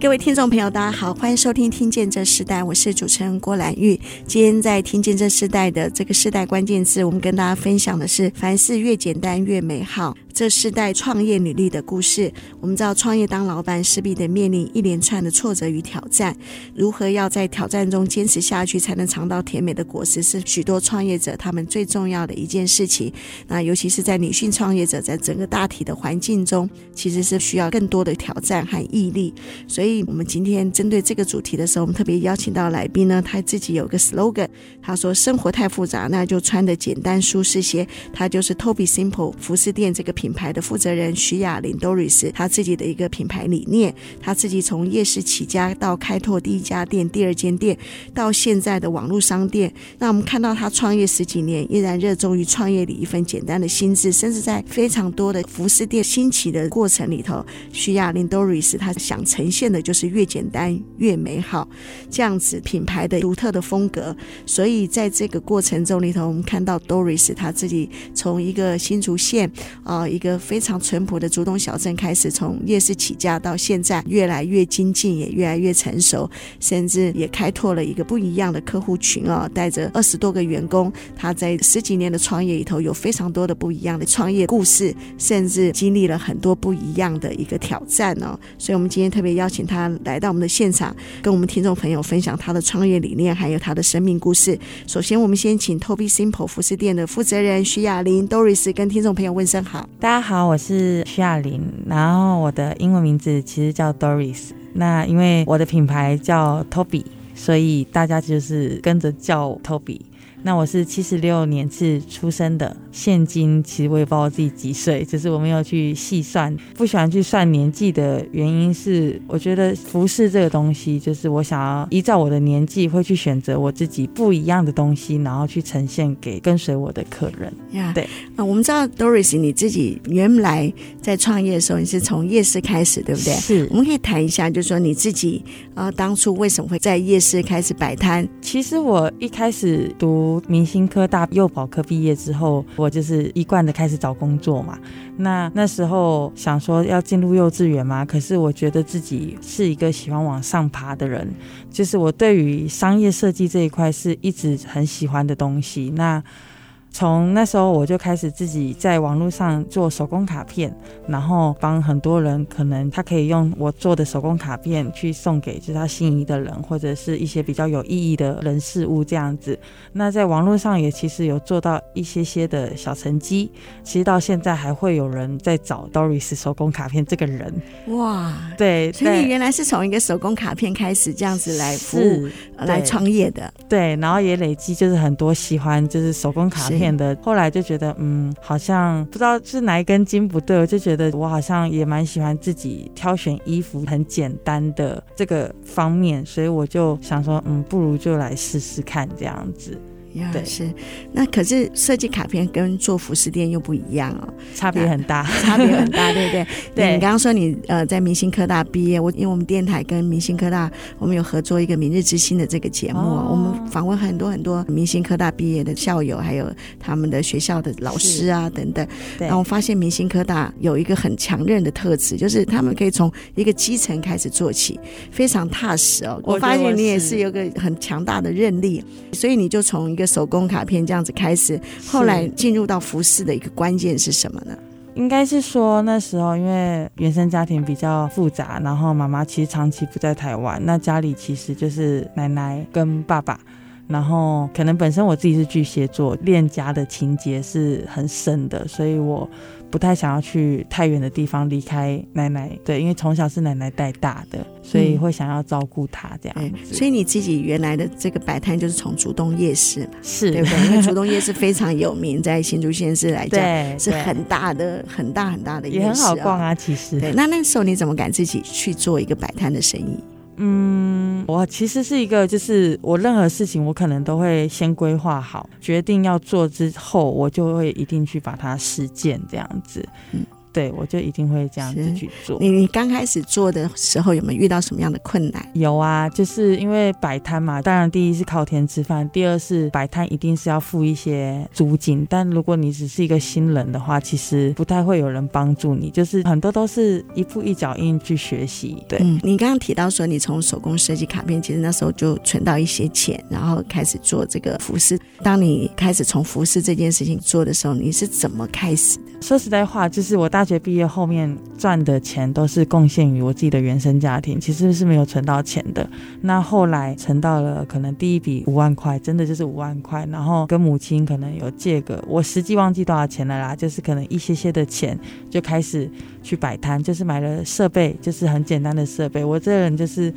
各位听众朋友，大家好，欢迎收听《听见这时代》，我是主持人郭兰玉。今天在《听见这时代》的这个时代关键字，我们跟大家分享的是：凡事越简单越美好。这世代创业履历的故事，我们知道创业当老板势必得面临一连串的挫折与挑战，如何要在挑战中坚持下去，才能尝到甜美的果实，是许多创业者他们最重要的一件事情。那尤其是在女性创业者，在整个大体的环境中，其实是需要更多的挑战和毅力。所以，我们今天针对这个主题的时候，我们特别邀请到来宾呢，他自己有个 slogan，他说：“生活太复杂，那就穿的简单舒适些。”他就是 Toby Simple 服饰店这个品。品牌的负责人徐雅玲 Doris，他自己的一个品牌理念，他自己从夜市起家到开拓第一家店、第二间店，到现在的网络商店。那我们看到他创业十几年，依然热衷于创业里一份简单的心智，甚至在非常多的服饰店兴起的过程里头，徐雅玲 Doris 他想呈现的就是越简单越美好这样子品牌的独特的风格。所以在这个过程中里头，我们看到 Doris 他自己从一个新竹县啊。一个非常淳朴的竹东小镇开始，从夜市起家到现在越来越精进，也越来越成熟，甚至也开拓了一个不一样的客户群哦！带着二十多个员工，他在十几年的创业里头有非常多的不一样的创业故事，甚至经历了很多不一样的一个挑战哦。所以，我们今天特别邀请他来到我们的现场，跟我们听众朋友分享他的创业理念，还有他的生命故事。首先，我们先请 Toby Simple 服饰店的负责人徐雅玲 Doris 跟听众朋友问声好。大家好，我是徐亚玲，然后我的英文名字其实叫 Doris。那因为我的品牌叫 Toby，所以大家就是跟着叫 Toby。那我是七十六年次出生的，现今其实我也不知道我自己几岁，只是我没有去细算，不喜欢去算年纪的原因是，我觉得服饰这个东西，就是我想要依照我的年纪，会去选择我自己不一样的东西，然后去呈现给跟随我的客人。呀，对啊，我们知道 Doris 你自己原来在创业的时候，你是从夜市开始，对不对？是，我们可以谈一下，就是说你自己啊，当初为什么会在夜市开始摆摊？其实我一开始读。明星科大幼保科毕业之后，我就是一贯的开始找工作嘛。那那时候想说要进入幼稚园嘛，可是我觉得自己是一个喜欢往上爬的人，就是我对于商业设计这一块是一直很喜欢的东西。那从那时候我就开始自己在网络上做手工卡片，然后帮很多人，可能他可以用我做的手工卡片去送给就是他心仪的人，或者是一些比较有意义的人事物这样子。那在网络上也其实有做到一些些的小成绩，其实到现在还会有人在找 Doris 手工卡片这个人。哇，对，所以你原来是从一个手工卡片开始这样子来服务来创业的，对，然后也累积就是很多喜欢就是手工卡片。片的，后来就觉得，嗯，好像不知道是哪一根筋不对，我就觉得我好像也蛮喜欢自己挑选衣服很简单的这个方面，所以我就想说，嗯，不如就来试试看这样子。对，是，那可是设计卡片跟做服饰店又不一样哦，差别很大，差别很大，对不对？对，你刚刚说你呃在明星科大毕业，我因为我们电台跟明星科大我们有合作一个《明日之星》的这个节目，哦、我们访问很多很多明星科大毕业的校友，还有他们的学校的老师啊等等。然后我发现明星科大有一个很强韧的特质，就是他们可以从一个基层开始做起，非常踏实哦。我发现你也是有个很强大的韧力，所以你就从一个手工卡片这样子开始，后来进入到服饰的一个关键是什么呢？应该是说那时候因为原生家庭比较复杂，然后妈妈其实长期不在台湾，那家里其实就是奶奶跟爸爸。然后可能本身我自己是巨蟹座，恋家的情节是很深的，所以我。不太想要去太远的地方，离开奶奶。对，因为从小是奶奶带大的，所以会想要照顾她这样子。嗯、所以你自己原来的这个摆摊就是从竹东夜市嘛，是对不对？因为竹东夜市非常有名，在新竹县市来讲，是很大的、很大很大的夜市，也很好逛啊。其实，对。那那时候你怎么敢自己去做一个摆摊的生意？嗯，我其实是一个，就是我任何事情，我可能都会先规划好，决定要做之后，我就会一定去把它实践这样子。嗯。对，我就一定会这样子去做。你你刚开始做的时候有没有遇到什么样的困难？有啊，就是因为摆摊嘛，当然第一是靠天吃饭，第二是摆摊一定是要付一些租金。但如果你只是一个新人的话，其实不太会有人帮助你，就是很多都是一步一脚印去学习。对，嗯，你刚刚提到说你从手工设计卡片，其实那时候就存到一些钱，然后开始做这个服饰。当你开始从服饰这件事情做的时候，你是怎么开始的？说实在话，就是我大学毕业后面赚的钱都是贡献于我自己的原生家庭，其实是没有存到钱的。那后来存到了可能第一笔五万块，真的就是五万块，然后跟母亲可能有借个，我实际忘记多少钱了啦，就是可能一些些的钱就开始去摆摊，就是买了设备，就是很简单的设备。我这人就是，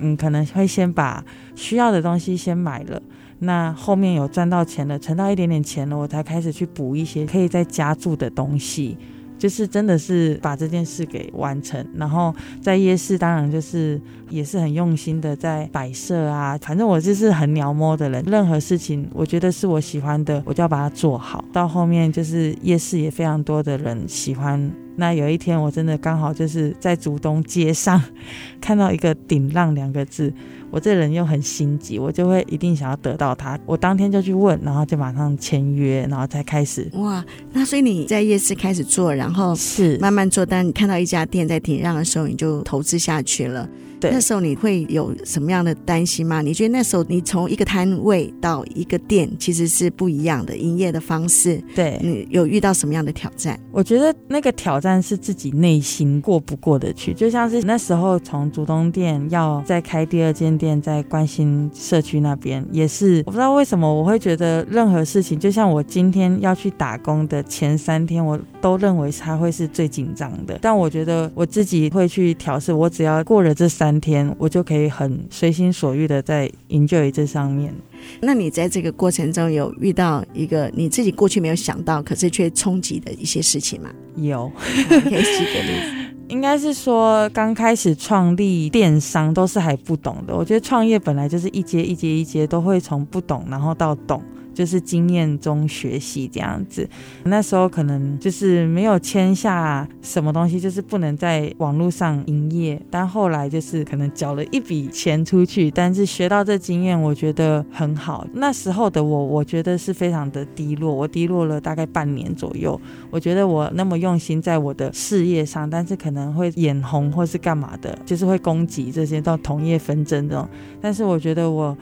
嗯，可能会先把需要的东西先买了。那后面有赚到钱了，存到一点点钱了，我才开始去补一些可以再加注的东西，就是真的是把这件事给完成。然后在夜市，当然就是也是很用心的在摆设啊，反正我就是很鸟摸的人，任何事情我觉得是我喜欢的，我就要把它做好。到后面就是夜市也非常多的人喜欢。那有一天我真的刚好就是在竹东街上 看到一个顶浪两个字。我这人又很心急，我就会一定想要得到它。我当天就去问，然后就马上签约，然后才开始。哇，那所以你在夜市开始做，然后是慢慢做，但你看到一家店在顶让的时候，你就投资下去了。对，那时候你会有什么样的担心吗？你觉得那时候你从一个摊位到一个店，其实是不一样的营业的方式。对，你有遇到什么样的挑战？我觉得那个挑战是自己内心过不过得去。就像是那时候从竹东店要再开第二间店，在关心社区那边，也是我不知道为什么我会觉得任何事情，就像我今天要去打工的前三天，我都认为它会是最紧张的。但我觉得我自己会去调试，我只要过了这三。三天，我就可以很随心所欲的在 enjoy 这上面。那你在这个过程中有遇到一个你自己过去没有想到，可是却冲击的一些事情吗？有，可以举个例子。应该是说刚开始创立电商都是还不懂的。我觉得创业本来就是一阶一阶一阶都会从不懂，然后到懂。就是经验中学习这样子，那时候可能就是没有签下什么东西，就是不能在网络上营业。但后来就是可能缴了一笔钱出去，但是学到这经验，我觉得很好。那时候的我，我觉得是非常的低落，我低落了大概半年左右。我觉得我那么用心在我的事业上，但是可能会眼红或是干嘛的，就是会攻击这些到同业纷争这种。但是我觉得我。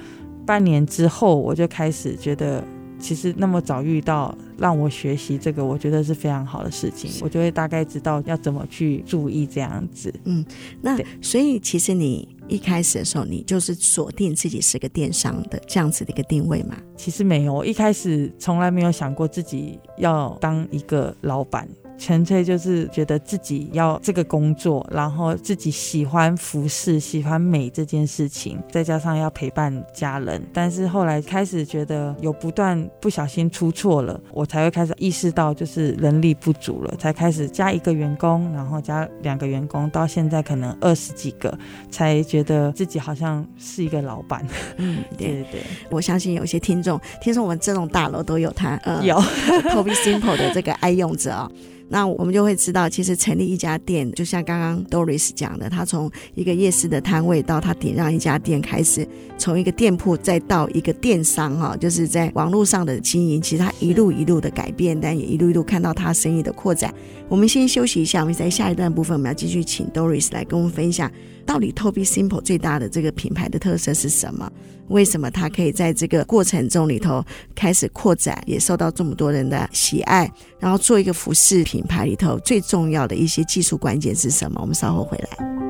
半年之后，我就开始觉得，其实那么早遇到让我学习这个，我觉得是非常好的事情。我就会大概知道要怎么去注意这样子。嗯，那所以其实你一开始的时候，你就是锁定自己是个电商的这样子的一个定位嘛？其实没有，我一开始从来没有想过自己要当一个老板。纯粹就是觉得自己要这个工作，然后自己喜欢服饰、喜欢美这件事情，再加上要陪伴家人。但是后来开始觉得有不断不小心出错了，我才会开始意识到就是人力不足了，才开始加一个员工，然后加两个员工，到现在可能二十几个，才觉得自己好像是一个老板。嗯，对对对，我相信有些听众，听说我们这栋大楼都有他，呃、有 Toby Simple 的这个爱用者啊、哦。那我们就会知道，其实成立一家店，就像刚刚 Doris 讲的，他从一个夜市的摊位到他顶让一家店开始，从一个店铺再到一个电商哈，就是在网络上的经营，其实他一路一路的改变，但也一路一路看到他生意的扩展。我们先休息一下，我们在下一段部分，我们要继续请 Doris 来跟我们分享。到底 Toby Simple 最大的这个品牌的特色是什么？为什么它可以在这个过程中里头开始扩展，也受到这么多人的喜爱？然后做一个服饰品牌里头最重要的一些技术关键是什么？我们稍后回来。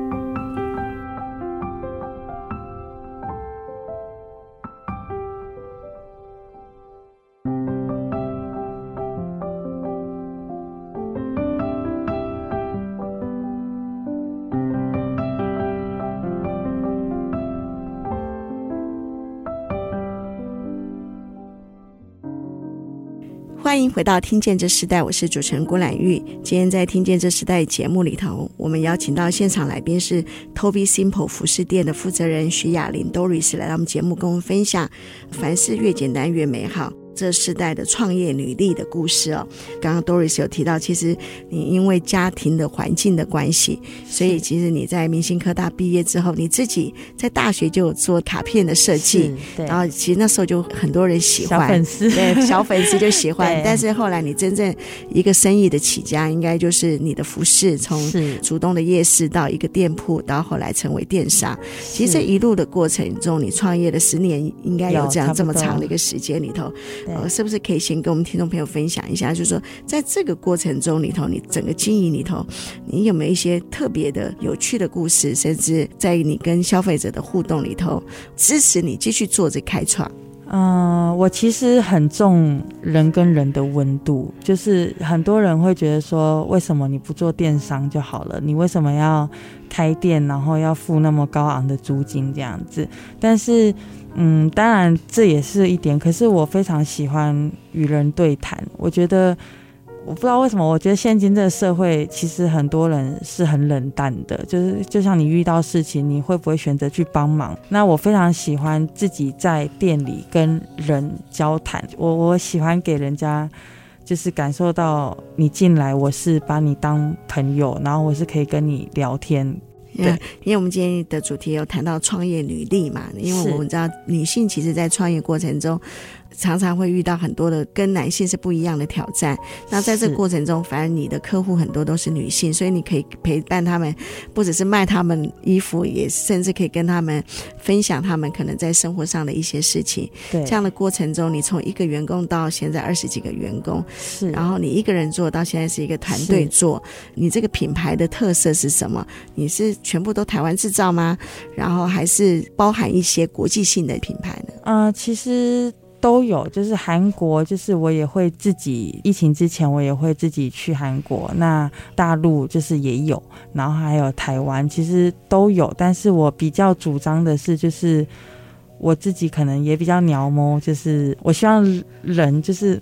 欢迎回到《听见这时代》，我是主持人郭兰玉。今天在《听见这时代》节目里头，我们邀请到现场来宾是 Toby Simple 服饰店的负责人徐雅玲 Doris 来到我们节目，跟我们分享凡事越简单越美好。这世代的创业女力的故事哦，刚刚 Doris 有提到，其实你因为家庭的环境的关系，所以其实你在明星科大毕业之后，你自己在大学就有做卡片的设计，对，然后其实那时候就很多人喜欢，小粉丝，对，小粉丝就喜欢。但是后来你真正一个生意的起家，应该就是你的服饰，从竹东的夜市到一个店铺，到后来成为电商。其实这一路的过程中，你创业的十年，应该有这样这么长的一个时间里头。呃，是不是可以先跟我们听众朋友分享一下？就是说，在这个过程中里头，你整个经营里头，你有没有一些特别的、有趣的故事？甚至在你跟消费者的互动里头，支持你继续做这开创？嗯、呃，我其实很重人跟人的温度，就是很多人会觉得说，为什么你不做电商就好了？你为什么要开店，然后要付那么高昂的租金这样子？但是。嗯，当然这也是一点，可是我非常喜欢与人对谈。我觉得，我不知道为什么，我觉得现今这个社会其实很多人是很冷淡的，就是就像你遇到事情，你会不会选择去帮忙？那我非常喜欢自己在店里跟人交谈，我我喜欢给人家就是感受到你进来，我是把你当朋友，然后我是可以跟你聊天。对，因为我们今天的主题有谈到创业履历嘛，因为我们知道女性其实在创业过程中。常常会遇到很多的跟男性是不一样的挑战。那在这个过程中，反而你的客户很多都是女性，所以你可以陪伴他们，不只是卖他们衣服，也甚至可以跟他们分享他们可能在生活上的一些事情。对，这样的过程中，你从一个员工到现在二十几个员工，是，然后你一个人做到现在是一个团队做，你这个品牌的特色是什么？你是全部都台湾制造吗？然后还是包含一些国际性的品牌呢？啊、呃，其实。都有，就是韩国，就是我也会自己，疫情之前我也会自己去韩国。那大陆就是也有，然后还有台湾，其实都有。但是我比较主张的是，就是我自己可能也比较鸟摸，就是我希望人就是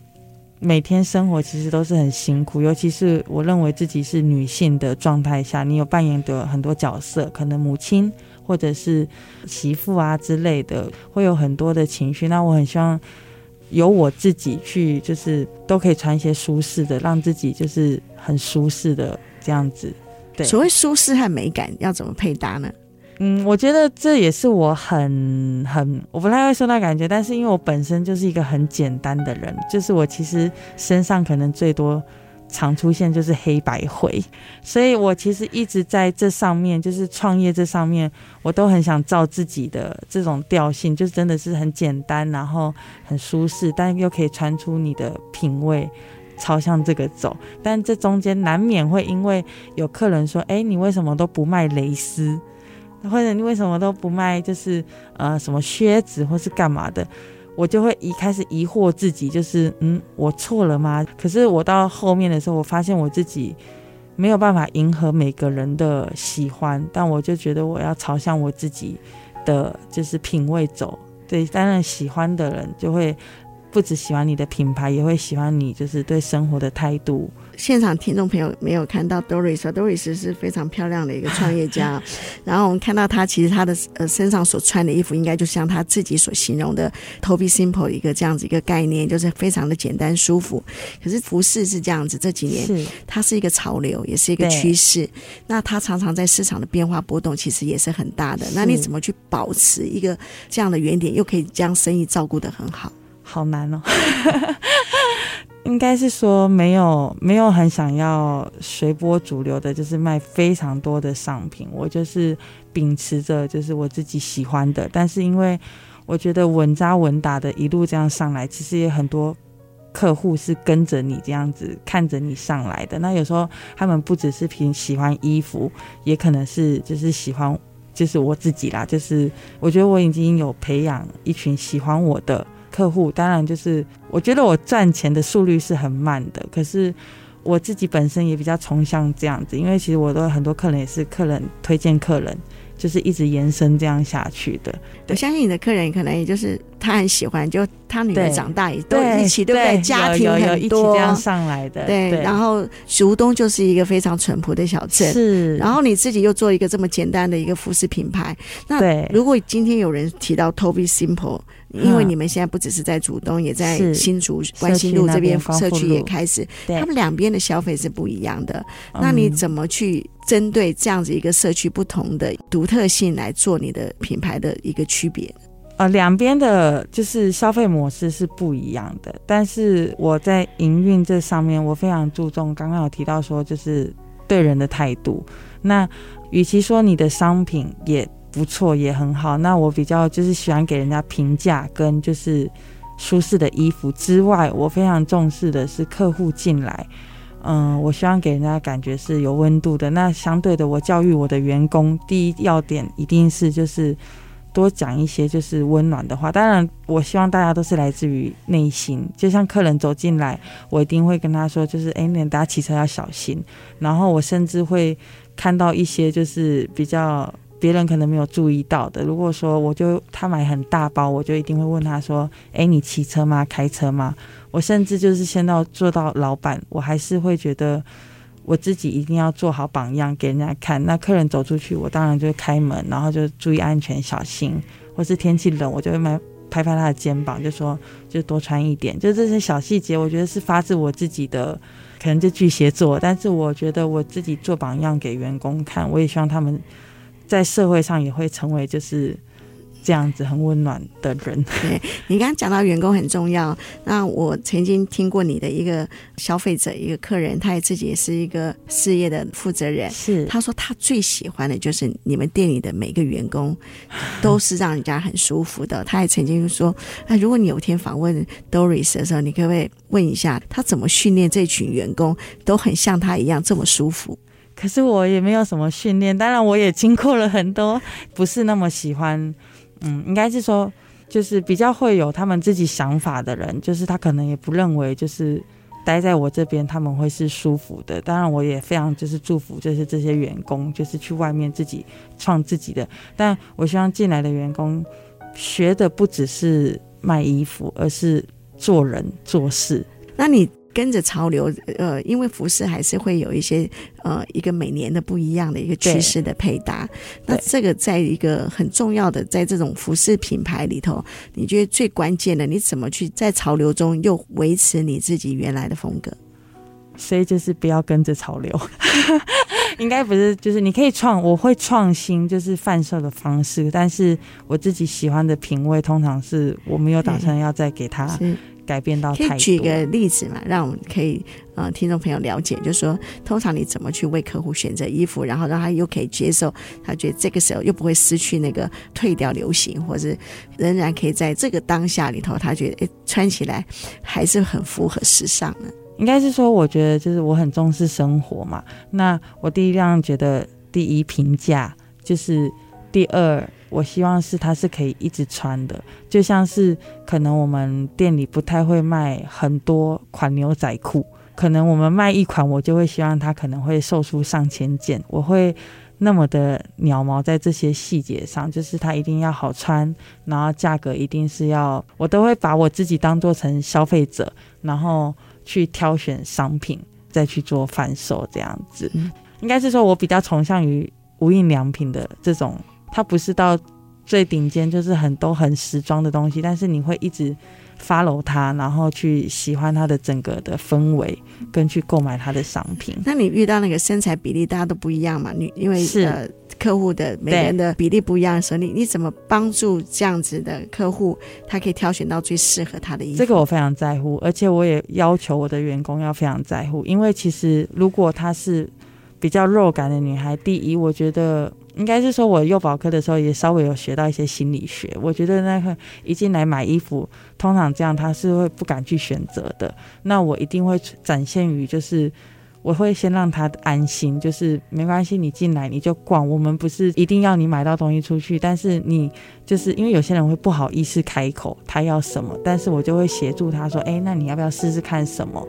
每天生活其实都是很辛苦，尤其是我认为自己是女性的状态下，你有扮演的很多角色，可能母亲。或者是媳妇啊之类的，会有很多的情绪。那我很希望由我自己去，就是都可以穿一些舒适的，让自己就是很舒适的这样子。对，所谓舒适和美感要怎么配搭呢？嗯，我觉得这也是我很很我不太会说那感觉，但是因为我本身就是一个很简单的人，就是我其实身上可能最多。常出现就是黑白灰，所以我其实一直在这上面，就是创业这上面，我都很想照自己的这种调性，就真的是很简单，然后很舒适，但又可以穿出你的品味，朝向这个走。但这中间难免会因为有客人说：“哎，你为什么都不卖蕾丝？或者你为什么都不卖就是呃什么靴子或是干嘛的？”我就会一开始疑惑自己，就是嗯，我错了吗？可是我到后面的时候，我发现我自己没有办法迎合每个人的喜欢，但我就觉得我要朝向我自己的就是品味走。对，当然喜欢的人就会不只喜欢你的品牌，也会喜欢你就是对生活的态度。现场听众朋友没有看到 Doris，Doris 是非常漂亮的一个创业家。然后我们看到她，其实她的呃身上所穿的衣服，应该就像她自己所形容的 Toby Simple 一个这样子一个概念，就是非常的简单舒服。可是服饰是这样子，这几年是它是一个潮流，也是一个趋势。那它常常在市场的变化波动，其实也是很大的。那你怎么去保持一个这样的原点，又可以将生意照顾得很好？好难哦。应该是说没有没有很想要随波逐流的，就是卖非常多的商品。我就是秉持着就是我自己喜欢的，但是因为我觉得稳扎稳打的一路这样上来，其实也很多客户是跟着你这样子看着你上来的。那有时候他们不只是凭喜欢衣服，也可能是就是喜欢就是我自己啦。就是我觉得我已经有培养一群喜欢我的。客户当然就是，我觉得我赚钱的速率是很慢的，可是我自己本身也比较崇尚这样子，因为其实我都很多客人也是客人推荐客人，就是一直延伸这样下去的。我相信你的客人可能也就是他很喜欢，就他女儿长大也都一起，对对不对？家庭很多这样上来的，对。然后竹东就是一个非常淳朴的小镇，是。然后你自己又做一个这么简单的一个服饰品牌，那如果今天有人提到 Toby Simple。因为你们现在不只是在竹东，也在新竹关心路这边社区也开始，他们两边的消费是不一样的。那你怎么去针对这样子一个社区不同的独特性来做你的品牌的一个区别？呃，两边的就是消费模式是不一样的，但是我在营运这上面，我非常注重。刚刚有提到说，就是对人的态度。那与其说你的商品也。不错，也很好。那我比较就是喜欢给人家评价跟就是舒适的衣服之外，我非常重视的是客户进来，嗯，我希望给人家感觉是有温度的。那相对的，我教育我的员工，第一要点一定是就是多讲一些就是温暖的话。当然，我希望大家都是来自于内心。就像客人走进来，我一定会跟他说，就是哎，你大家骑车要小心。然后我甚至会看到一些就是比较。别人可能没有注意到的。如果说我就他买很大包，我就一定会问他说：“诶，你骑车吗？开车吗？”我甚至就是先到做到老板，我还是会觉得我自己一定要做好榜样给人家看。那客人走出去，我当然就开门，然后就注意安全，小心。或是天气冷，我就会拍拍他的肩膀，就说就多穿一点。就这些小细节，我觉得是发自我自己的，可能就巨蟹座，但是我觉得我自己做榜样给员工看，我也希望他们。在社会上也会成为就是这样子很温暖的人。对，你刚刚讲到员工很重要，那我曾经听过你的一个消费者，一个客人，他也自己也是一个事业的负责人。是，他说他最喜欢的就是你们店里的每个员工都是让人家很舒服的。他也曾经说，那如果你有一天访问 Doris 的时候，你可不可以问一下他怎么训练这群员工都很像他一样这么舒服？可是我也没有什么训练，当然我也经过了很多，不是那么喜欢，嗯，应该是说，就是比较会有他们自己想法的人，就是他可能也不认为就是待在我这边他们会是舒服的。当然我也非常就是祝福，就是这些员工就是去外面自己创自己的，但我希望进来的员工学的不只是卖衣服，而是做人做事。那你？跟着潮流，呃，因为服饰还是会有一些，呃，一个每年的不一样的一个趋势的配搭。那这个在一个很重要的，在这种服饰品牌里头，你觉得最关键的，你怎么去在潮流中又维持你自己原来的风格？所以就是不要跟着潮流，应该不是，就是你可以创，我会创新，就是贩售的方式，但是我自己喜欢的品味，通常是我没有打算要再给他。改变到太多。可以举个例子嘛，让我们可以呃听众朋友了解，就是说通常你怎么去为客户选择衣服，然后让他又可以接受，他觉得这个时候又不会失去那个退掉流行，或是仍然可以在这个当下里头，他觉得诶穿起来还是很符合时尚的。应该是说，我觉得就是我很重视生活嘛。那我第一样觉得第一评价就是第二。我希望是它是可以一直穿的，就像是可能我们店里不太会卖很多款牛仔裤，可能我们卖一款，我就会希望它可能会售出上千件，我会那么的鸟毛在这些细节上，就是它一定要好穿，然后价格一定是要，我都会把我自己当做成消费者，然后去挑选商品，再去做贩售这样子。应该是说我比较崇尚于无印良品的这种。它不是到最顶尖，就是很多很时装的东西，但是你会一直 follow 他，然后去喜欢他的整个的氛围，跟去购买他的商品。那你遇到那个身材比例大家都不一样嘛？你因为是呃客户的每个人的比例不一样的时候，你你怎么帮助这样子的客户，他可以挑选到最适合他的衣服？这个我非常在乎，而且我也要求我的员工要非常在乎，因为其实如果她是比较肉感的女孩，第一，我觉得。应该是说，我幼保科的时候也稍微有学到一些心理学。我觉得那个一进来买衣服，通常这样他是会不敢去选择的。那我一定会展现于，就是我会先让他安心，就是没关系，你进来你就逛。我们不是一定要你买到东西出去，但是你就是因为有些人会不好意思开口他要什么，但是我就会协助他说，哎，那你要不要试试看什么？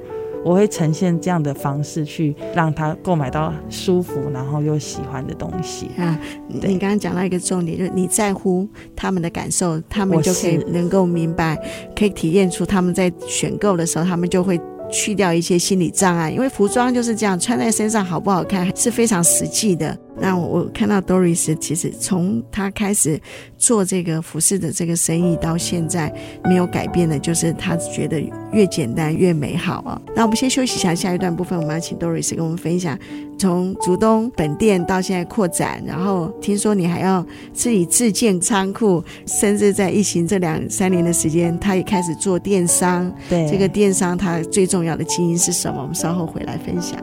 我会呈现这样的方式去让他购买到舒服然后又喜欢的东西啊。你刚刚讲到一个重点，就是你在乎他们的感受，他们就可以能够明白，可以体验出他们在选购的时候，他们就会。去掉一些心理障碍，因为服装就是这样，穿在身上好不好看是非常实际的。那我我看到 Doris 其实从他开始做这个服饰的这个生意到现在没有改变的，就是他觉得越简单越美好啊。那我们先休息一下，下一段部分我们要请 Doris 跟我们分享，从竹东本店到现在扩展，然后听说你还要自己自建仓库，甚至在疫情这两三年的时间，他也开始做电商。对，这个电商它最重要的基因是什么？我们稍后回来分享。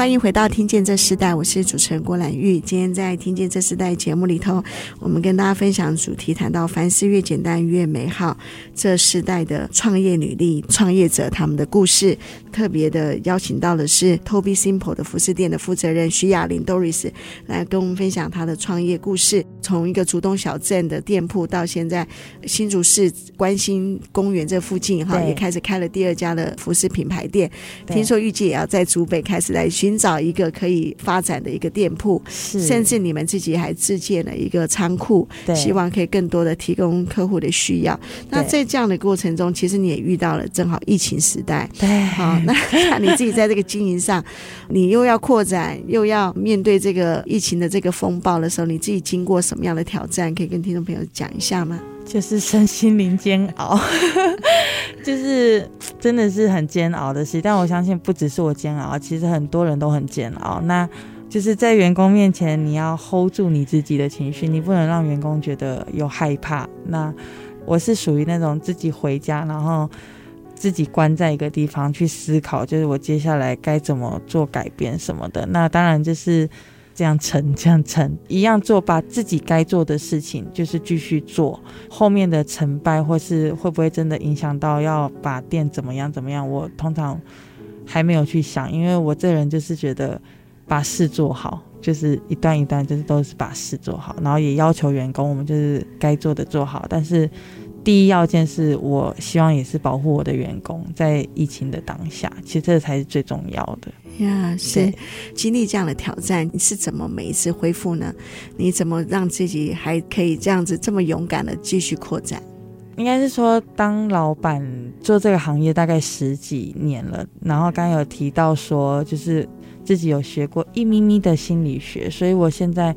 欢迎回到《听见这时代》，我是主持人郭兰玉。今天在《听见这时代》节目里头，我们跟大家分享主题，谈到凡事越简单越美好。这世代的创业女力、创业者他们的故事，特别的邀请到的是 Toby Simple 的服饰店的负责人徐雅玲 Doris 来跟我们分享她的创业故事。从一个竹东小镇的店铺，到现在新竹市关心公园这附近哈，也开始开了第二家的服饰品牌店。听说预计也要在竹北开始来寻。找一个可以发展的一个店铺，甚至你们自己还自建了一个仓库，希望可以更多的提供客户的需要。那在这样的过程中，其实你也遇到了正好疫情时代，对，好，那 那你自己在这个经营上，你又要扩展，又要面对这个疫情的这个风暴的时候，你自己经过什么样的挑战？可以跟听众朋友讲一下吗？就是身心灵煎熬，就是真的是很煎熬的事。但我相信不只是我煎熬，其实很多人都很煎熬。那就是在员工面前，你要 hold 住你自己的情绪，你不能让员工觉得有害怕。那我是属于那种自己回家，然后自己关在一个地方去思考，就是我接下来该怎么做改变什么的。那当然就是。这样撑，这样撑，一样做，把自己该做的事情就是继续做。后面的成败或是会不会真的影响到要把店怎么样怎么样，我通常还没有去想，因为我这人就是觉得把事做好，就是一段一段，就是都是把事做好，然后也要求员工，我们就是该做的做好，但是。第一要件是我希望也是保护我的员工，在疫情的当下，其实这才是最重要的呀。是经历这样的挑战，你是怎么每一次恢复呢？你怎么让自己还可以这样子这么勇敢的继续扩展？应该是说，当老板做这个行业大概十几年了，然后刚刚有提到说，就是自己有学过一咪咪的心理学，所以我现在。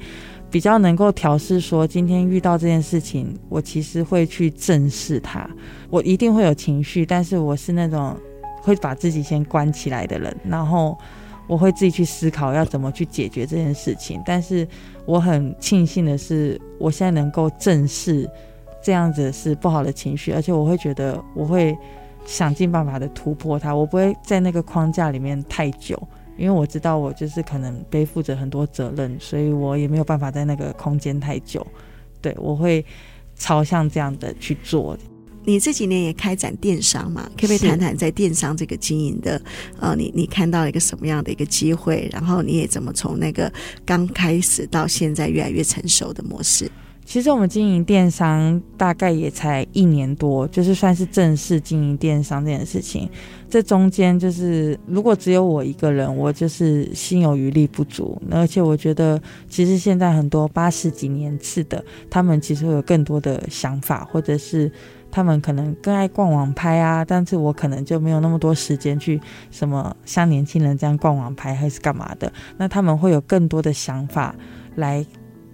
比较能够调试，说今天遇到这件事情，我其实会去正视它。我一定会有情绪，但是我是那种会把自己先关起来的人，然后我会自己去思考要怎么去解决这件事情。但是我很庆幸的是，我现在能够正视这样子是不好的情绪，而且我会觉得我会想尽办法的突破它，我不会在那个框架里面太久。因为我知道我就是可能背负着很多责任，所以我也没有办法在那个空间太久。对，我会朝向这样的去做。你这几年也开展电商嘛？可不可以谈谈在电商这个经营的？呃，你你看到了一个什么样的一个机会？然后你也怎么从那个刚开始到现在越来越成熟的模式？其实我们经营电商大概也才一年多，就是算是正式经营电商这件事情。这中间就是如果只有我一个人，我就是心有余力不足。而且我觉得，其实现在很多八十几年次的，他们其实会有更多的想法，或者是他们可能更爱逛网拍啊。但是我可能就没有那么多时间去什么像年轻人这样逛网拍还是干嘛的。那他们会有更多的想法来。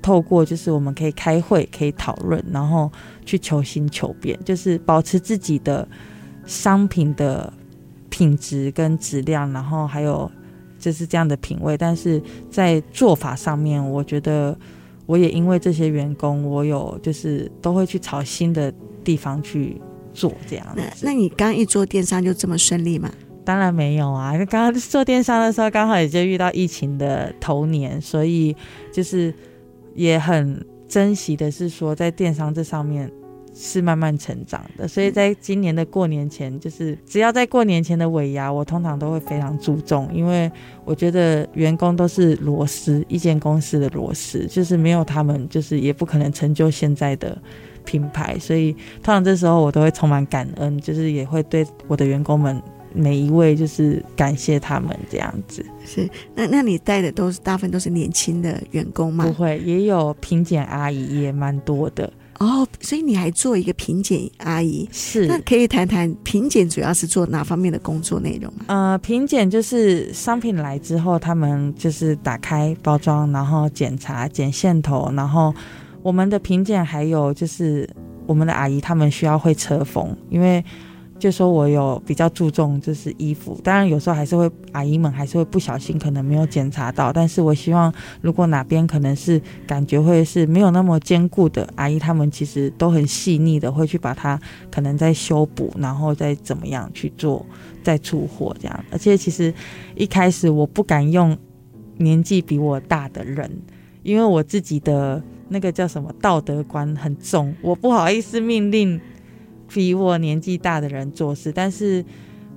透过就是我们可以开会，可以讨论，然后去求新求变，就是保持自己的商品的品质跟质量，然后还有就是这样的品味。但是在做法上面，我觉得我也因为这些员工，我有就是都会去朝新的地方去做这样。那那你刚一做电商就这么顺利吗？当然没有啊，刚刚做电商的时候刚好也就遇到疫情的头年，所以就是。也很珍惜的是说，在电商这上面，是慢慢成长的。所以在今年的过年前，就是只要在过年前的尾牙，我通常都会非常注重，因为我觉得员工都是螺丝，一间公司的螺丝，就是没有他们，就是也不可能成就现在的品牌。所以通常这时候我都会充满感恩，就是也会对我的员工们。每一位就是感谢他们这样子，是那那你带的都是大部分都是年轻的员工吗？不会，也有品检阿姨，也蛮多的哦。所以你还做一个品检阿姨，是那可以谈谈品检主要是做哪方面的工作内容吗？呃，品检就是商品来之后，他们就是打开包装，然后检查剪线头，然后我们的品检还有就是我们的阿姨他们需要会车缝，因为。就说我有比较注重就是衣服，当然有时候还是会阿姨们还是会不小心可能没有检查到，但是我希望如果哪边可能是感觉会是没有那么坚固的，阿姨他们其实都很细腻的会去把它可能再修补，然后再怎么样去做再出货这样。而且其实一开始我不敢用年纪比我大的人，因为我自己的那个叫什么道德观很重，我不好意思命令。比我年纪大的人做事，但是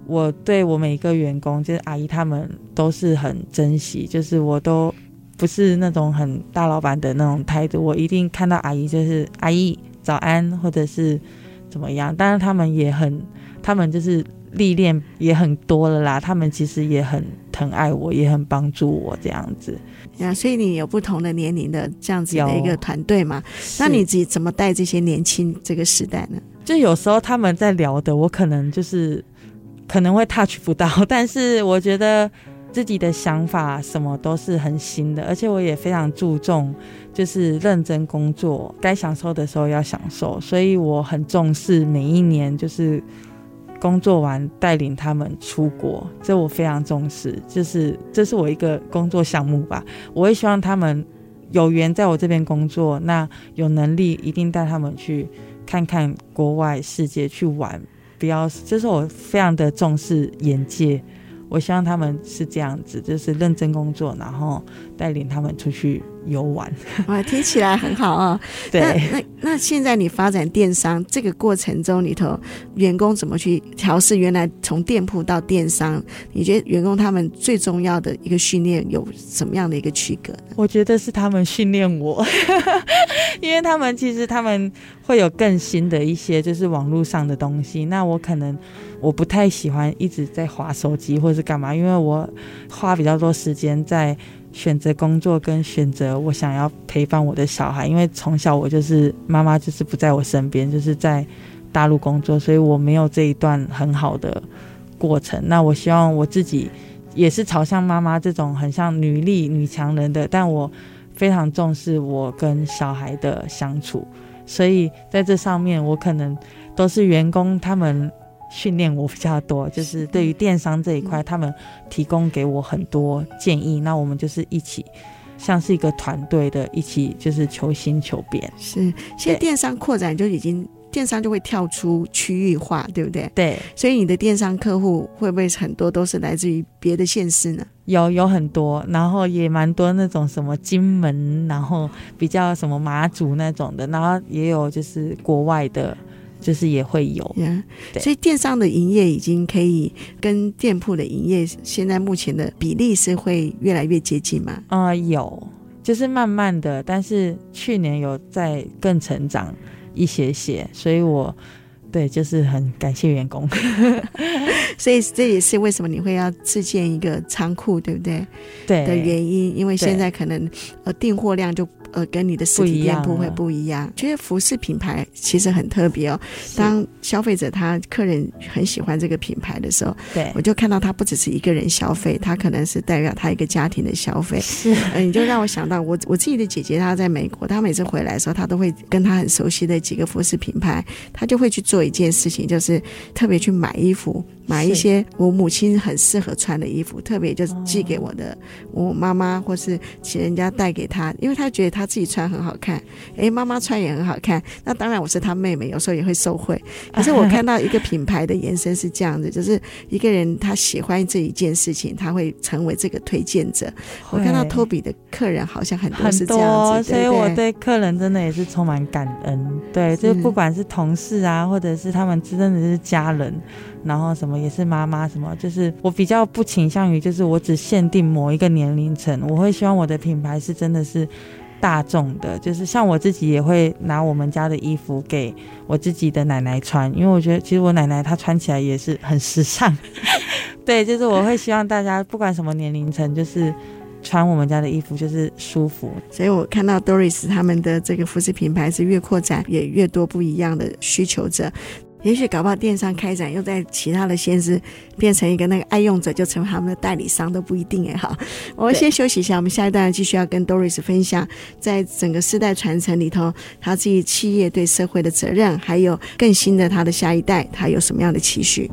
我对我每一个员工，就是阿姨他们都是很珍惜，就是我都不是那种很大老板的那种态度，我一定看到阿姨就是阿姨早安，或者是怎么样。当然他们也很，他们就是历练也很多了啦，他们其实也很疼爱我，也很帮助我这样子。呀，所以你有不同的年龄的这样子的一个团队嘛？那你自己怎么带这些年轻这个时代呢？就有时候他们在聊的，我可能就是可能会 touch 不到，但是我觉得自己的想法什么都是很新的，而且我也非常注重就是认真工作，该享受的时候要享受，所以我很重视每一年就是工作完带领他们出国，这我非常重视，就是这是我一个工作项目吧，我会希望他们有缘在我这边工作，那有能力一定带他们去。看看国外世界去玩，不要就是我非常的重视眼界，我希望他们是这样子，就是认真工作，然后带领他们出去游玩。哇，听起来很好啊！对，那那那现在你发展电商这个过程中里头，员工怎么去调试？原来从店铺到电商，你觉得员工他们最重要的一个训练有什么样的一个区隔？我觉得是他们训练我。因为他们其实他们会有更新的一些就是网络上的东西，那我可能我不太喜欢一直在划手机或是干嘛，因为我花比较多时间在选择工作跟选择我想要陪伴我的小孩，因为从小我就是妈妈就是不在我身边，就是在大陆工作，所以我没有这一段很好的过程。那我希望我自己也是朝向妈妈这种很像女力女强人的，但我。非常重视我跟小孩的相处，所以在这上面，我可能都是员工他们训练我比较多，就是对于电商这一块，他们提供给我很多建议。那我们就是一起，像是一个团队的，一起就是求新求变。是，现在电商扩展就已经。电商就会跳出区域化，对不对？对，所以你的电商客户会不会很多都是来自于别的县市呢？有，有很多，然后也蛮多那种什么金门，然后比较什么马祖那种的，然后也有就是国外的，就是也会有。Yeah, 所以电商的营业已经可以跟店铺的营业现在目前的比例是会越来越接近吗？啊、呃，有，就是慢慢的，但是去年有在更成长。一些些，所以我对就是很感谢员工，所以这也是为什么你会要自建一个仓库，对不对？对的原因，因为现在可能呃订货量就。呃，跟你的实体店铺会不一样。觉得服饰品牌其实很特别哦。当消费者他客人很喜欢这个品牌的时候，对，我就看到他不只是一个人消费，他可能是代表他一个家庭的消费。是，呃，你就让我想到我我自己的姐姐，她在美国，她每次回来的时候，她都会跟她很熟悉的几个服饰品牌，她就会去做一件事情，就是特别去买衣服买一些我母亲很适合穿的衣服，特别就是寄给我的我妈妈，或是请人家带给她，因为她觉得她自己穿很好看，哎，妈妈穿也很好看。那当然我是她妹妹，有时候也会受贿。可是我看到一个品牌的延伸是这样子，就是一个人他喜欢这一件事情，他会成为这个推荐者。我看到 Toby 的客人好像很多是这样子，所以我对客人真的也是充满感恩。对，就是不管是同事啊，或者是他们真的是家人。然后什么也是妈妈什么，就是我比较不倾向于，就是我只限定某一个年龄层，我会希望我的品牌是真的是大众的，就是像我自己也会拿我们家的衣服给我自己的奶奶穿，因为我觉得其实我奶奶她穿起来也是很时尚，对，就是我会希望大家不管什么年龄层，就是穿我们家的衣服就是舒服。所以我看到 Doris 他们的这个服饰品牌是越扩展也越多不一样的需求者。也许搞不好电商开展，又在其他的县市变成一个那个爱用者，就成为他们的代理商都不一定哎哈。我们先休息一下，我们下一段继续要跟 Doris 分享，在整个世代传承里头，他自己企业对社会的责任，还有更新的他的下一代，他有什么样的期许。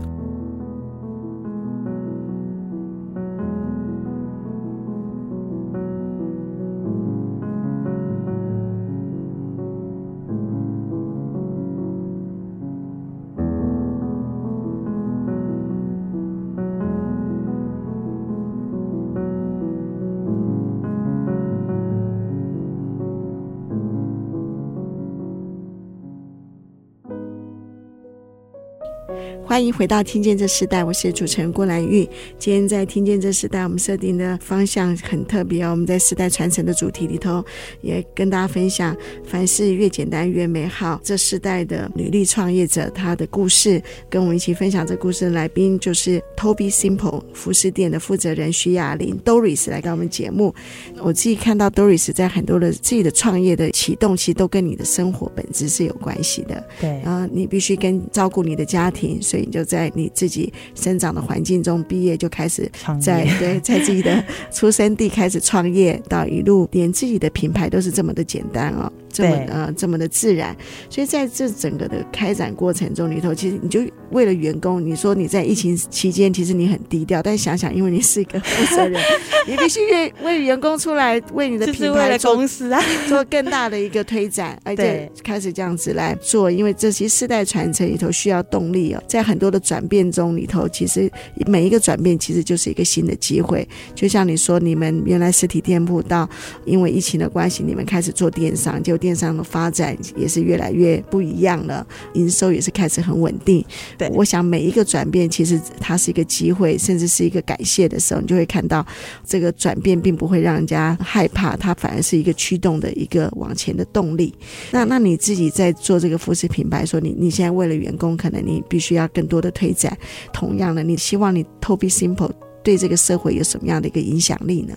欢迎回到《听见这时代》，我是主持人郭兰玉。今天在《听见这时代》，我们设定的方向很特别哦。我们在时代传承的主题里头，也跟大家分享“凡事越简单越美好”这时代的女力创业者她的故事。跟我们一起分享这故事的来宾就是 Toby Simple 服饰店的负责人徐雅玲 Doris 来到我们节目。我自己看到 Doris 在很多的自己的创业的启动，其实都跟你的生活本质是有关系的。对，然后你必须跟照顾你的家庭，所以。就在你自己生长的环境中毕业，就开始在 对在自己的出生地开始创业，到一路连自己的品牌都是这么的简单哦。这么呃这么的自然，所以在这整个的开展过程中里头，其实你就为了员工，你说你在疫情期间，其实你很低调，但想想，因为你是一个负责人，你必须为为员工出来为你的品牌做公司啊做更大的一个推展，而且开始这样子来做，因为这些世代传承里头需要动力哦，在很多的转变中里头，其实每一个转变其实就是一个新的机会，就像你说，你们原来实体店铺到因为疫情的关系，你们开始做电商就。电商的发展也是越来越不一样了，营收也是开始很稳定。对，我想每一个转变其实它是一个机会，甚至是一个感谢的时候，你就会看到这个转变并不会让人家害怕，它反而是一个驱动的一个往前的动力。那那你自己在做这个服饰品牌，说你你现在为了员工，可能你必须要更多的推展。同样的，你希望你 To Be Simple 对这个社会有什么样的一个影响力呢？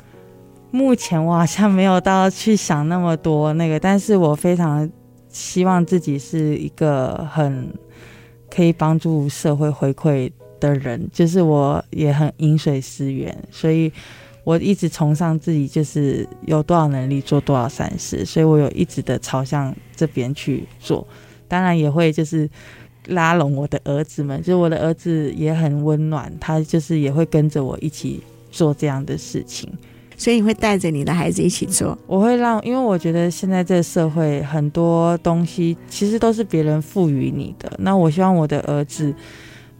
目前我好像没有到去想那么多那个，但是我非常希望自己是一个很可以帮助社会回馈的人，就是我也很饮水思源，所以我一直崇尚自己就是有多少能力做多少善事，所以我有一直的朝向这边去做，当然也会就是拉拢我的儿子们，就是我的儿子也很温暖，他就是也会跟着我一起做这样的事情。所以你会带着你的孩子一起做？我会让，因为我觉得现在这个社会很多东西其实都是别人赋予你的。那我希望我的儿子，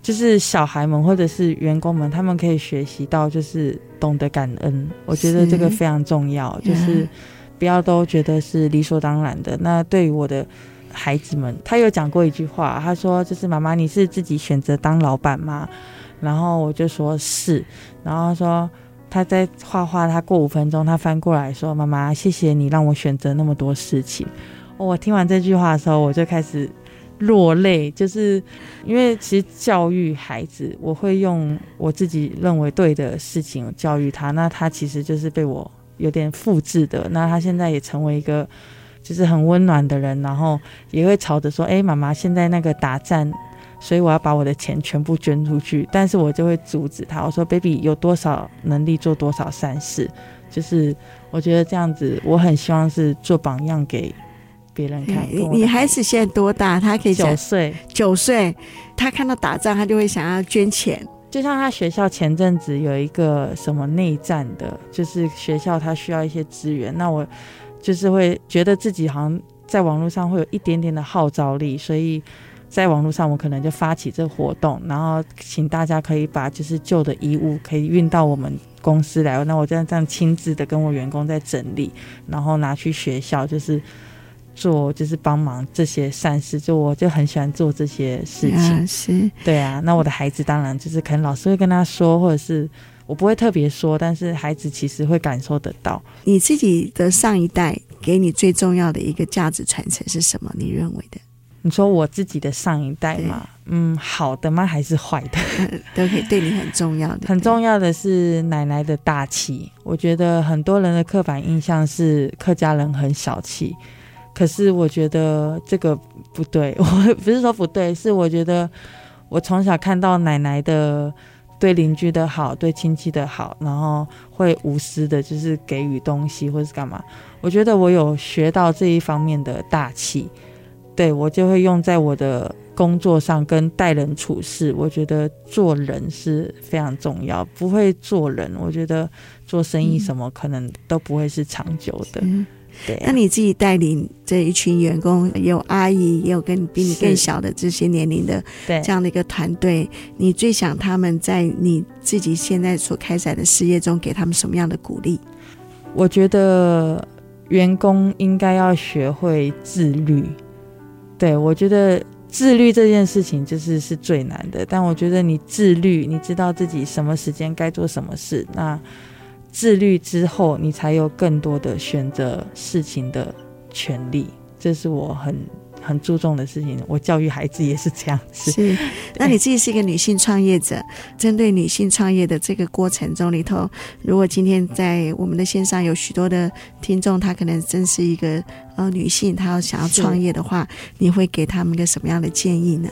就是小孩们或者是员工们，他们可以学习到，就是懂得感恩。我觉得这个非常重要，就是不要都觉得是理所当然的。那对于我的孩子们，他有讲过一句话，他说：“就是妈妈，你是自己选择当老板吗？”然后我就说是，然后他说。他在画画，他过五分钟，他翻过来说：“妈妈，谢谢你让我选择那么多事情。”我听完这句话的时候，我就开始落泪，就是因为其实教育孩子，我会用我自己认为对的事情教育他，那他其实就是被我有点复制的。那他现在也成为一个就是很温暖的人，然后也会吵着说：“哎，妈妈，现在那个打仗。”所以我要把我的钱全部捐出去，但是我就会阻止他。我说：“baby，有多少能力做多少善事，就是我觉得这样子，我很希望是做榜样给别人看。你你孩子现在多大？他可以九岁，九岁，他看到打仗，他就会想要捐钱。就像他学校前阵子有一个什么内战的，就是学校他需要一些资源，那我就是会觉得自己好像在网络上会有一点点的号召力，所以在网络上我可能就发起这个活动，然后请大家可以把就是旧的衣物可以运到我们公司来，那我这样这样亲自的跟我员工在整理，然后拿去学校就是。做就是帮忙这些善事，就我就很喜欢做这些事情。对啊。那我的孩子当然就是可能老师会跟他说，或者是我不会特别说，但是孩子其实会感受得到。你自己的上一代给你最重要的一个价值传承是什么？你认为的？你说我自己的上一代嘛，嗯，好的吗？还是坏的？都可以对你很重要的。很重要的是奶奶的大气。我觉得很多人的刻板印象是客家人很小气。可是我觉得这个不对，我不是说不对，是我觉得我从小看到奶奶的对邻居的好，对亲戚的好，然后会无私的，就是给予东西或是干嘛。我觉得我有学到这一方面的大气，对，我就会用在我的工作上跟待人处事。我觉得做人是非常重要，不会做人，我觉得做生意什么可能都不会是长久的。嗯对啊，那你自己带领这一群员工，有阿姨，也有跟比你更小的这些年龄的这样的一个团队，你最想他们在你自己现在所开展的事业中，给他们什么样的鼓励？我觉得员工应该要学会自律。对，我觉得自律这件事情就是是最难的，但我觉得你自律，你知道自己什么时间该做什么事，那。自律之后，你才有更多的选择事情的权利，这是我很很注重的事情。我教育孩子也是这样子。是，那你自己是一个女性创业者，针对女性创业的这个过程中里头，如果今天在我们的线上有许多的听众，她可能真是一个呃女性，她要想要创业的话，你会给他们一个什么样的建议呢？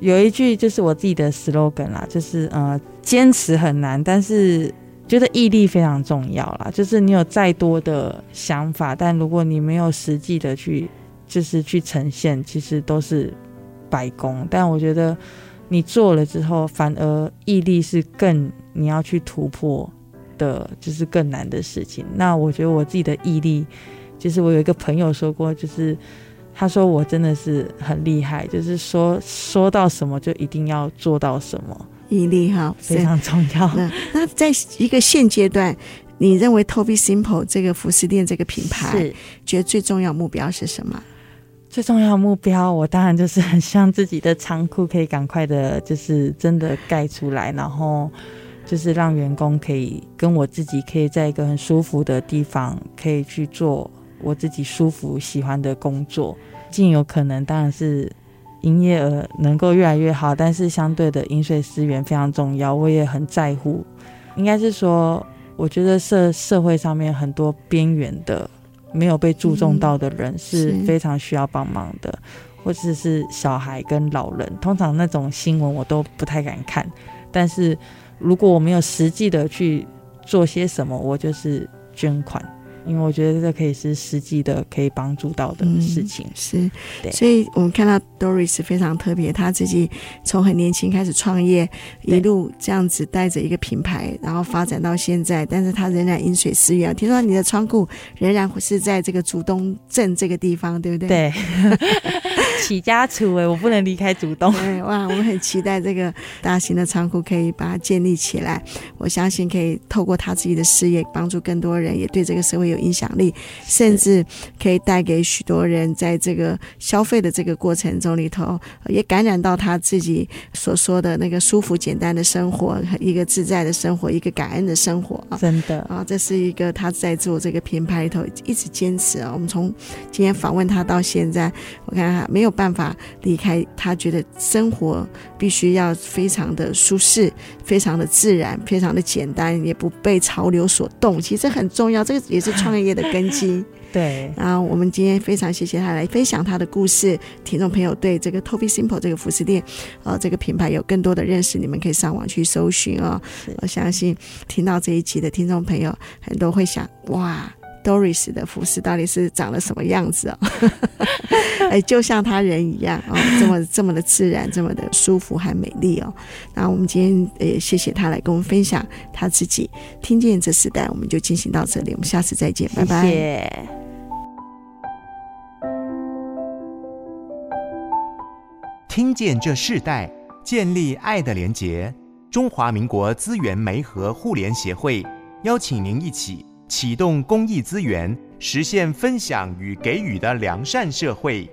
有一句就是我自己的 slogan 啦，就是呃，坚持很难，但是。觉得毅力非常重要啦，就是你有再多的想法，但如果你没有实际的去，就是去呈现，其实都是白宫。但我觉得你做了之后，反而毅力是更你要去突破的，就是更难的事情。那我觉得我自己的毅力，就是我有一个朋友说过，就是他说我真的是很厉害，就是说说到什么就一定要做到什么。毅力哈非常重要。那那在一个现阶段，你认为 Toby Simple 这个服饰店这个品牌，是觉得最重要目标是什么？最重要目标，我当然就是很希望自己的仓库可以赶快的，就是真的盖出来，然后就是让员工可以跟我自己可以在一个很舒服的地方，可以去做我自己舒服喜欢的工作。尽有可能，当然是。营业额能够越来越好，但是相对的饮水思源非常重要，我也很在乎。应该是说，我觉得社社会上面很多边缘的、没有被注重到的人是非常需要帮忙的，或者是小孩跟老人。通常那种新闻我都不太敢看，但是如果我没有实际的去做些什么，我就是捐款。因为我觉得这可以是实际的，可以帮助到的事情。嗯、是，对，所以我们看到 Doris 非常特别，她自己从很年轻开始创业，一路这样子带着一个品牌，然后发展到现在，但是她仍然饮水思源。听说你的仓库仍然是在这个竹东镇这个地方，对不对？对。起家处哎，我不能离开竹东。对，哇，我们很期待这个大型的仓库可以把它建立起来。我相信可以透过他自己的事业，帮助更多人，也对这个社会有影响力，甚至可以带给许多人在这个消费的这个过程中里头，也感染到他自己所说的那个舒服简单的生活，一个自在的生活，一个感恩的生活啊！真的啊，这是一个他在做这个品牌里头一直坚持啊。我们从今天访问他到现在，我看他没有。办法离开，他觉得生活必须要非常的舒适，非常的自然，非常的简单，也不被潮流所动。其实很重要，这个也是创业的根基。对。然后我们今天非常谢谢他来分享他的故事，听众朋友对这个 Toby Simple 这个服饰店，呃，这个品牌有更多的认识，你们可以上网去搜寻啊、哦。我相信听到这一期的听众朋友很多会想，哇。Doris 的服饰到底是长了什么样子哦？哎，就像他人一样哦，这么这么的自然，这么的舒服还美丽哦。那我们今天也谢谢他来跟我们分享他自己。听见这时代，我们就进行到这里，我们下次再见，拜拜。谢谢。听见这世代，建立爱的连结。中华民国资源媒合互联协会邀请您一起启动公益资源，实现分享与给予的良善社会。